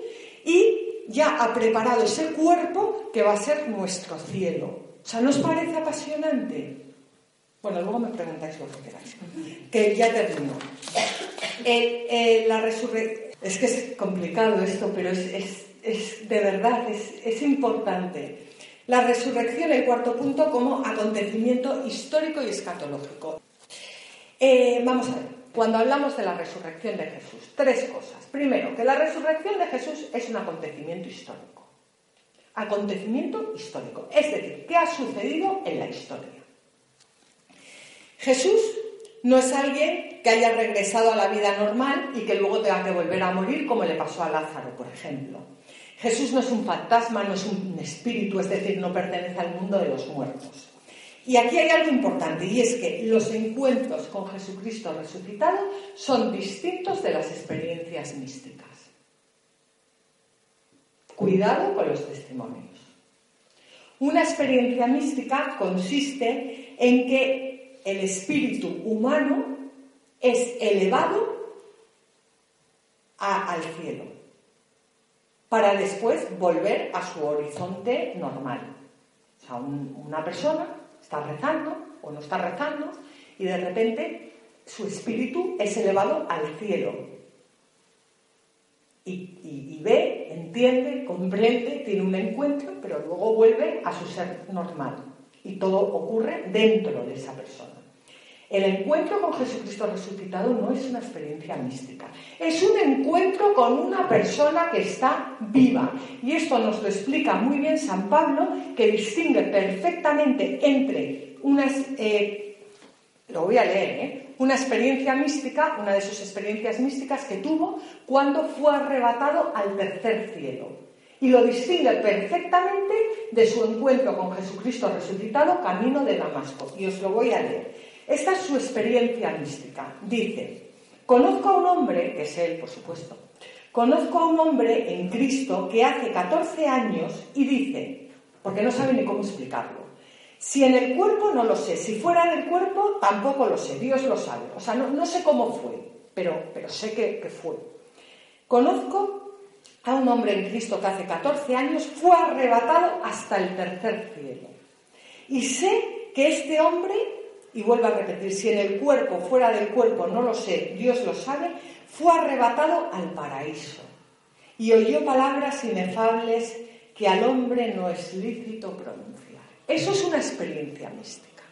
y ya ha preparado ese cuerpo que va a ser nuestro cielo. O sea, ¿nos parece apasionante? Bueno, luego me preguntáis lo que queráis. Que ya termino. Eh, eh, la resurrección. Es que es complicado esto, pero es, de verdad, es, importante. La resurrección, el cuarto punto, como acontecimiento histórico y escatológico. Eh, vamos a ver, cuando hablamos de la resurrección de Jesús, tres cosas. Primero, que la resurrección de Jesús es un acontecimiento histórico. Acontecimiento histórico. Es decir, ¿qué ha sucedido en la historia? Jesús no es alguien que haya regresado a la vida normal y que luego tenga que volver a morir como le pasó a Lázaro, por ejemplo. Jesús no es un fantasma, no es un espíritu, es decir, no pertenece al mundo de los muertos. Y aquí hay algo importante y es que los encuentros con Jesucristo resucitado son distintos de las experiencias místicas. Cuidado con los testimonios. Una experiencia mística consiste en que el espíritu humano es elevado al cielo para después volver a su horizonte normal. O sea, una persona está rezando o no está rezando y de repente su espíritu es elevado al cielo. y, ve, entiende, comprende, tiene un encuentro, pero luego vuelve a su ser normal. Y todo ocurre dentro de esa persona. El encuentro con Jesucristo resucitado no es una experiencia mística, es un encuentro con una persona que está viva. Y esto nos lo explica muy bien San Pablo, que distingue perfectamente entre una, eh, lo voy a leer, ¿eh? una experiencia mística, una de sus experiencias místicas que tuvo cuando fue arrebatado al tercer cielo. Y lo distingue perfectamente de su encuentro con Jesucristo resucitado camino de Damasco. Y os lo voy a leer. Esta es su experiencia mística. Dice, conozco a un hombre, que es él, por supuesto, conozco a un hombre en Cristo que hace 14 años y dice, porque no sabe ni cómo explicarlo, si en el cuerpo no lo sé, si fuera del cuerpo tampoco lo sé, Dios lo sabe. O sea, no, sé cómo fue, pero, pero sé que, que fue. Conozco a un hombre en Cristo que hace 14 años fue arrebatado hasta el tercer cielo. Y sé que este hombre y vuelvo a repetir, si en el cuerpo, fuera del cuerpo, no lo sé, Dios lo sabe, fue arrebatado al paraíso y oyó palabras inefables que al hombre no es lícito pronunciar. Eso es una experiencia mística.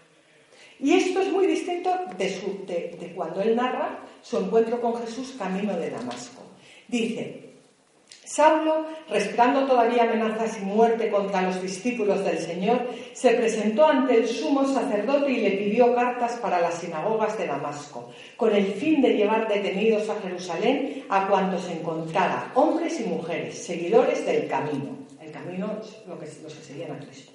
Y esto es muy distinto de, de cuando él narra su encuentro con Jesús camino de Damasco. Dice, Saulo, respirando todavía amenazas y muerte contra los discípulos del Señor, se presentó ante el sumo sacerdote y le pidió cartas para las sinagogas de Damasco, con el fin de llevar detenidos a Jerusalén a cuantos encontrara, hombres y mujeres, seguidores del camino. El camino es que, los que seguían a Cristo.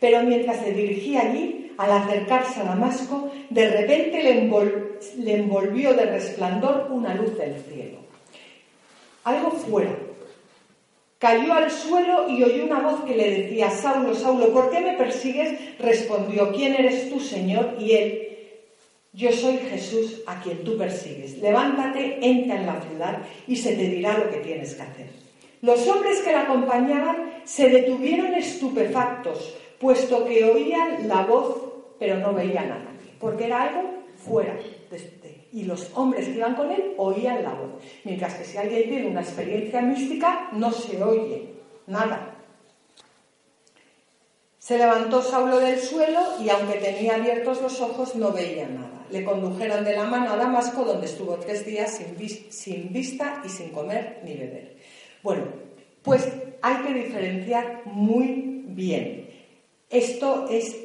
Pero mientras se dirigía allí, al acercarse a Damasco, de repente le envolvió de resplandor una luz del cielo. Algo fuera, Cayó al suelo y oyó una voz que le decía, Saulo, Saulo, ¿por qué me persigues? Respondió, ¿quién eres tú, Señor? Y él, yo soy Jesús a quien tú persigues. Levántate, entra en la ciudad y se te dirá lo que tienes que hacer. Los hombres que la acompañaban se detuvieron estupefactos, puesto que oían la voz, pero no veían a nadie, porque era algo fuera de, y los hombres que iban con él oían la voz. Mientras que si alguien tiene una experiencia mística, no se oye nada. Se levantó Saulo del suelo y aunque tenía abiertos los ojos no veía nada. Le condujeron de la mano a Damasco donde estuvo tres días sin, sin vista y sin comer ni beber. Bueno, pues hay que diferenciar muy bien. Esto es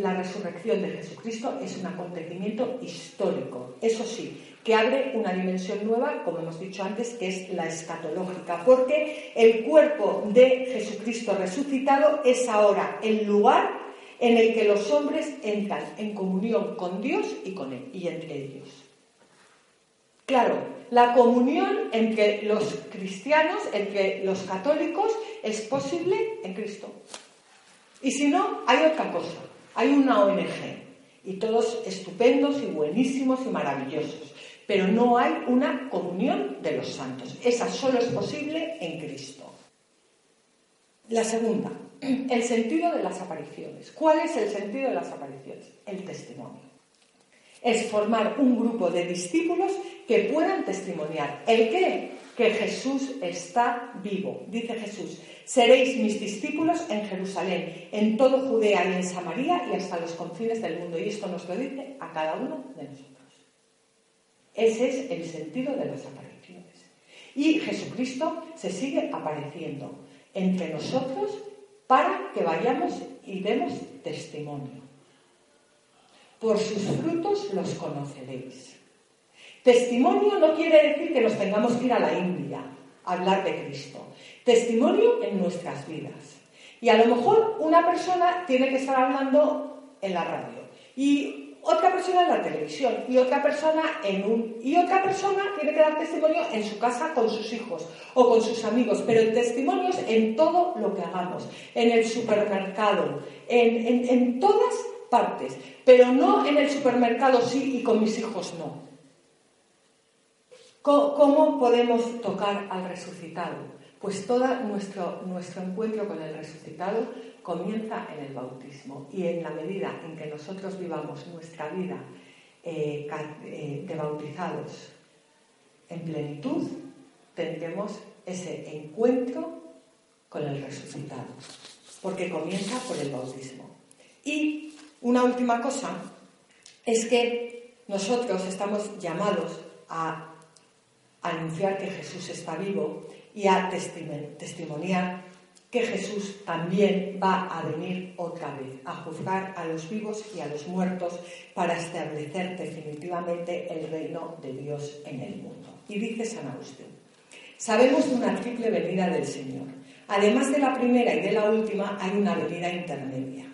la resurrección de Jesucristo es un acontecimiento histórico, eso sí, que abre una dimensión nueva, como hemos dicho antes, que es la escatológica, porque el cuerpo de Jesucristo resucitado es ahora el lugar en el que los hombres entran en comunión con Dios y con él y entre ellos. Claro, la comunión entre los cristianos, entre los católicos, es posible en Cristo. Y si no, hay otra cosa. Hay una ONG. Y todos estupendos y buenísimos y maravillosos. Pero no hay una comunión de los santos. Esa solo es posible en Cristo. La segunda, el sentido de las apariciones. ¿Cuál es el sentido de las apariciones? El testimonio. Es formar un grupo de discípulos que puedan testimoniar. ¿El qué? Que Jesús está vivo. Dice Jesús, seréis mis discípulos en Jerusalén, en todo Judea y en Samaria y hasta los confines del mundo. Y esto nos lo dice a cada uno de nosotros. Ese es el sentido de las apariciones. Y Jesucristo se sigue apareciendo entre nosotros para que vayamos y demos testimonio. Por sus frutos los conoceréis. Testimonio no quiere decir que nos tengamos que ir a la India a hablar de Cristo. Testimonio en nuestras vidas. Y a lo mejor una persona tiene que estar hablando en la radio y otra persona en la televisión y otra persona en un y otra persona tiene que dar testimonio en su casa con sus hijos o con sus amigos, pero el testimonio es en todo lo que hagamos, en el supermercado, en, en todas partes, pero no en el supermercado sí y con mis hijos no. ¿Cómo podemos tocar al resucitado? Pues todo nuestro, nuestro encuentro con el resucitado comienza en el bautismo y en la medida en que nosotros vivamos nuestra vida eh, eh, de bautizados en plenitud, tendremos ese encuentro con el resucitado, porque comienza por el bautismo. Y una última cosa es que nosotros estamos llamados a anunciar que Jesús está vivo y a testimoniar que Jesús también va a venir otra vez a juzgar a los vivos y a los muertos para establecer definitivamente el reino de Dios en el mundo. Y dice San Agustín, sabemos de una triple venida del Señor. Además de la primera y de la última, hay una venida intermedia.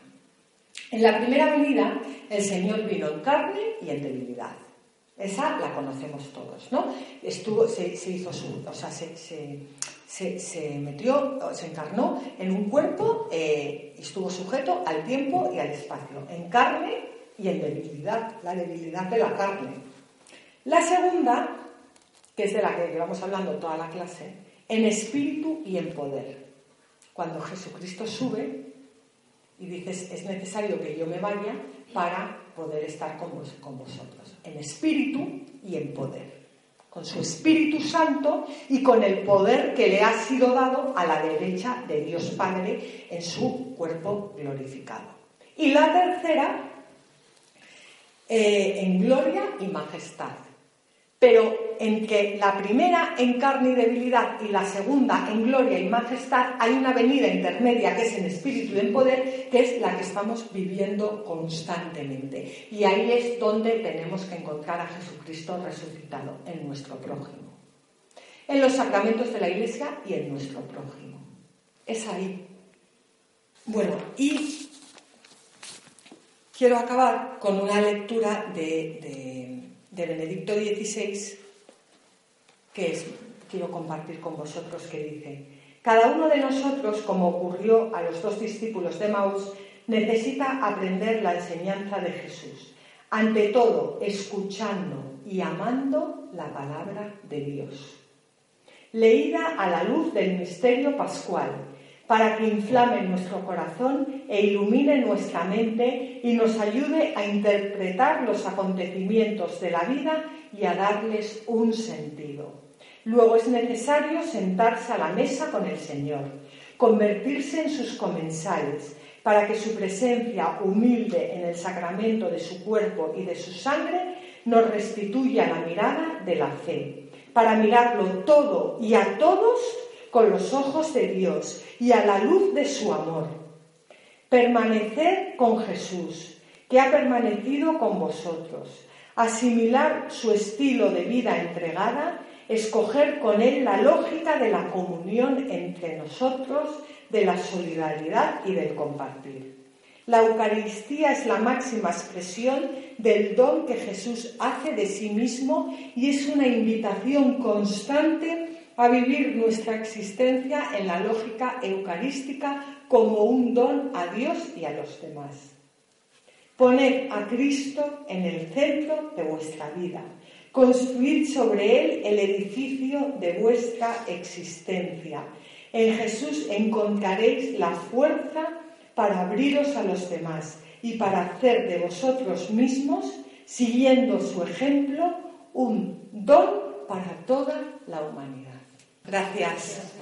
En la primera venida, el Señor vino en carne y en debilidad. Esa la conocemos todos, ¿no? Estuvo, se, hizo su, o sea, se, se, metió, se encarnó en un cuerpo eh, y estuvo sujeto al tiempo y al espacio, en carne y en debilidad, la debilidad de la carne. La segunda, que es de la que llevamos hablando toda la clase, en espíritu y en poder. Cuando Jesucristo sube y dices, es necesario que yo me vaya para poder estar con, con vosotros, en espíritu y en poder, con su Espíritu Santo y con el poder que le ha sido dado a la derecha de Dios Padre en su cuerpo glorificado. Y la tercera, eh, en gloria y majestad pero en que la primera en carne y debilidad y la segunda en gloria y majestad hay una venida intermedia que es en espíritu y en poder, que es la que estamos viviendo constantemente. Y ahí es donde tenemos que encontrar a Jesucristo resucitado, en nuestro prójimo. En los sacramentos de la Iglesia y en nuestro prójimo. Es ahí. Bueno, y quiero acabar con una lectura de de Benedicto XVI, que es, quiero compartir con vosotros, que dice, cada uno de nosotros, como ocurrió a los dos discípulos de Maús, necesita aprender la enseñanza de Jesús, ante todo escuchando y amando la palabra de Dios. Leída a la luz del misterio pascual, para que inflame nuestro corazón e ilumine nuestra mente y nos ayude a interpretar los acontecimientos de la vida y a darles un sentido. Luego es necesario sentarse a la mesa con el Señor, convertirse en sus comensales, para que su presencia humilde en el sacramento de su cuerpo y de su sangre nos restituya la mirada de la fe, para mirarlo todo y a todos con los ojos de Dios y a la luz de su amor. Permanecer con Jesús, que ha permanecido con vosotros. Asimilar su estilo de vida entregada, escoger con él la lógica de la comunión entre nosotros, de la solidaridad y del compartir. La Eucaristía es la máxima expresión del don que Jesús hace de sí mismo y es una invitación constante a vivir nuestra existencia en la lógica eucarística como un don a Dios y a los demás. Poned a Cristo en el centro de vuestra vida. Construid sobre él el edificio de vuestra existencia. En Jesús encontraréis la fuerza para abriros a los demás y para hacer de vosotros mismos, siguiendo su ejemplo, un don para toda la humanidad. Gracias.